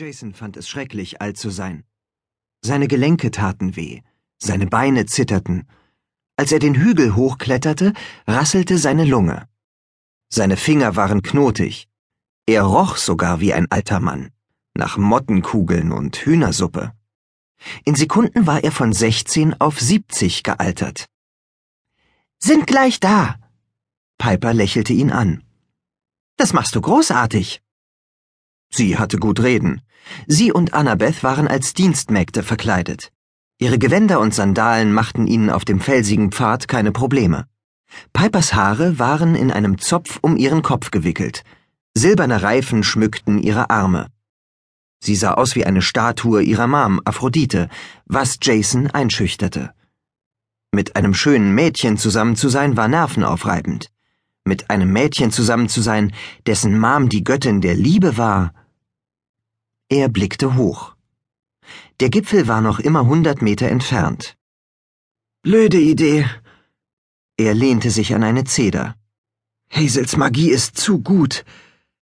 Jason fand es schrecklich, alt zu sein. Seine Gelenke taten weh, seine Beine zitterten. Als er den Hügel hochkletterte, rasselte seine Lunge. Seine Finger waren knotig. Er roch sogar wie ein alter Mann, nach Mottenkugeln und Hühnersuppe. In Sekunden war er von 16 auf 70 gealtert. Sind gleich da. Piper lächelte ihn an. Das machst du großartig. Sie hatte gut reden. Sie und Annabeth waren als Dienstmägde verkleidet. Ihre Gewänder und Sandalen machten ihnen auf dem felsigen Pfad keine Probleme. Pipers Haare waren in einem Zopf um ihren Kopf gewickelt. Silberne Reifen schmückten ihre Arme. Sie sah aus wie eine Statue ihrer Mom, Aphrodite, was Jason einschüchterte. Mit einem schönen Mädchen zusammen zu sein war nervenaufreibend. Mit einem Mädchen zusammen zu sein, dessen Mom die Göttin der Liebe war, er blickte hoch. Der Gipfel war noch immer hundert Meter entfernt. Blöde Idee. Er lehnte sich an eine Zeder. Hazels Magie ist zu gut.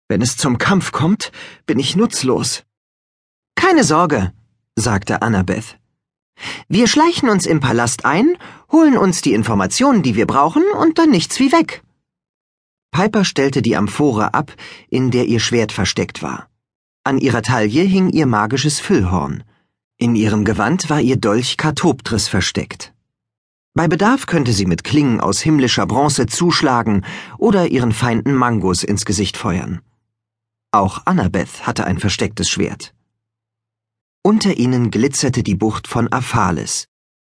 Wenn es zum Kampf kommt, bin ich nutzlos. Keine Sorge, sagte Annabeth. Wir schleichen uns im Palast ein, holen uns die Informationen, die wir brauchen, und dann nichts wie weg. Piper stellte die Amphore ab, in der ihr Schwert versteckt war. An ihrer Taille hing ihr magisches Füllhorn. In ihrem Gewand war ihr Dolch Katoptris versteckt. Bei Bedarf könnte sie mit Klingen aus himmlischer Bronze zuschlagen oder ihren Feinden Mangos ins Gesicht feuern. Auch Annabeth hatte ein verstecktes Schwert. Unter ihnen glitzerte die Bucht von Aphalis.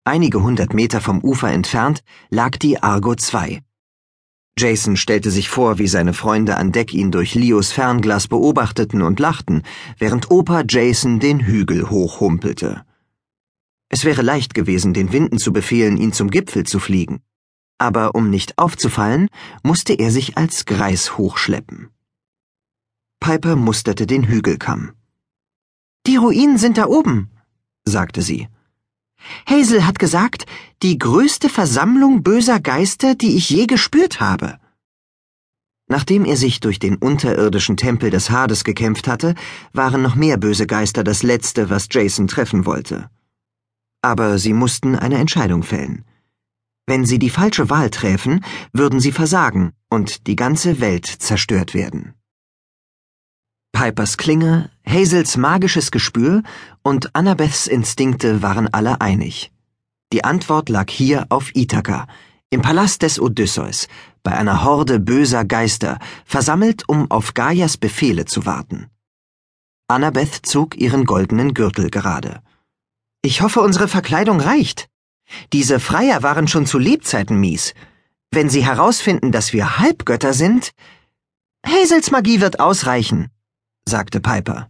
Einige hundert Meter vom Ufer entfernt lag die Argo II. Jason stellte sich vor, wie seine Freunde an Deck ihn durch Leos Fernglas beobachteten und lachten, während Opa Jason den Hügel hochhumpelte. Es wäre leicht gewesen, den Winden zu befehlen, ihn zum Gipfel zu fliegen. Aber um nicht aufzufallen, musste er sich als Greis hochschleppen. Piper musterte den Hügelkamm. Die Ruinen sind da oben, sagte sie. Hazel hat gesagt, die größte Versammlung böser Geister, die ich je gespürt habe. Nachdem er sich durch den unterirdischen Tempel des Hades gekämpft hatte, waren noch mehr böse Geister das Letzte, was Jason treffen wollte. Aber sie mussten eine Entscheidung fällen. Wenn sie die falsche Wahl träfen, würden sie versagen und die ganze Welt zerstört werden. Pipers Klinge, Hazels magisches Gespür und Annabeths Instinkte waren alle einig. Die Antwort lag hier auf Ithaka, im Palast des Odysseus, bei einer Horde böser Geister, versammelt, um auf Gaias Befehle zu warten. Annabeth zog ihren goldenen Gürtel gerade. Ich hoffe, unsere Verkleidung reicht. Diese Freier waren schon zu Lebzeiten mies. Wenn sie herausfinden, dass wir Halbgötter sind, Hazels Magie wird ausreichen sagte Piper.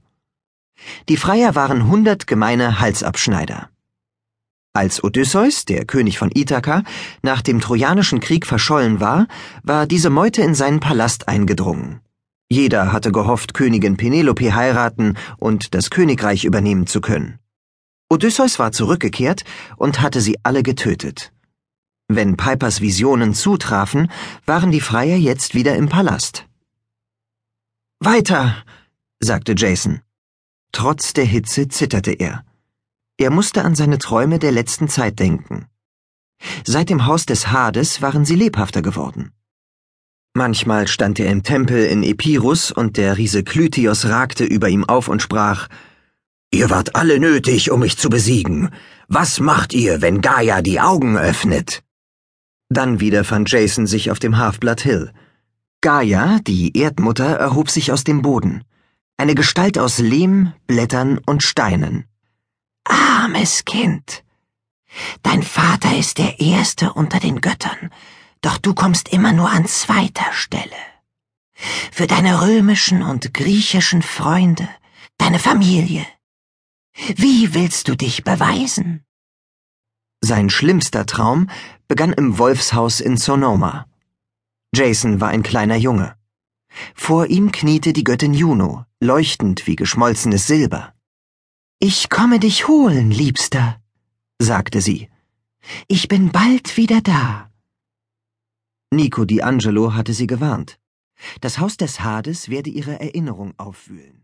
Die Freier waren hundert gemeine Halsabschneider. Als Odysseus, der König von Ithaka, nach dem Trojanischen Krieg verschollen war, war diese Meute in seinen Palast eingedrungen. Jeder hatte gehofft, Königin Penelope heiraten und das Königreich übernehmen zu können. Odysseus war zurückgekehrt und hatte sie alle getötet. Wenn Pipers Visionen zutrafen, waren die Freier jetzt wieder im Palast. Weiter, sagte Jason. Trotz der Hitze zitterte er. Er musste an seine Träume der letzten Zeit denken. Seit dem Haus des Hades waren sie lebhafter geworden. Manchmal stand er im Tempel in Epirus und der Riese Klytios ragte über ihm auf und sprach Ihr wart alle nötig, um mich zu besiegen. Was macht ihr, wenn Gaia die Augen öffnet? Dann wieder fand Jason sich auf dem Halfblood Hill. Gaia, die Erdmutter, erhob sich aus dem Boden eine Gestalt aus Lehm, Blättern und Steinen. Armes Kind. Dein Vater ist der Erste unter den Göttern, doch du kommst immer nur an zweiter Stelle. Für deine römischen und griechischen Freunde, deine Familie. Wie willst du dich beweisen? Sein schlimmster Traum begann im Wolfshaus in Sonoma. Jason war ein kleiner Junge. Vor ihm kniete die Göttin Juno, leuchtend wie geschmolzenes Silber. Ich komme dich holen, Liebster, sagte sie. Ich bin bald wieder da. Nico D'Angelo hatte sie gewarnt. Das Haus des Hades werde ihre Erinnerung aufwühlen.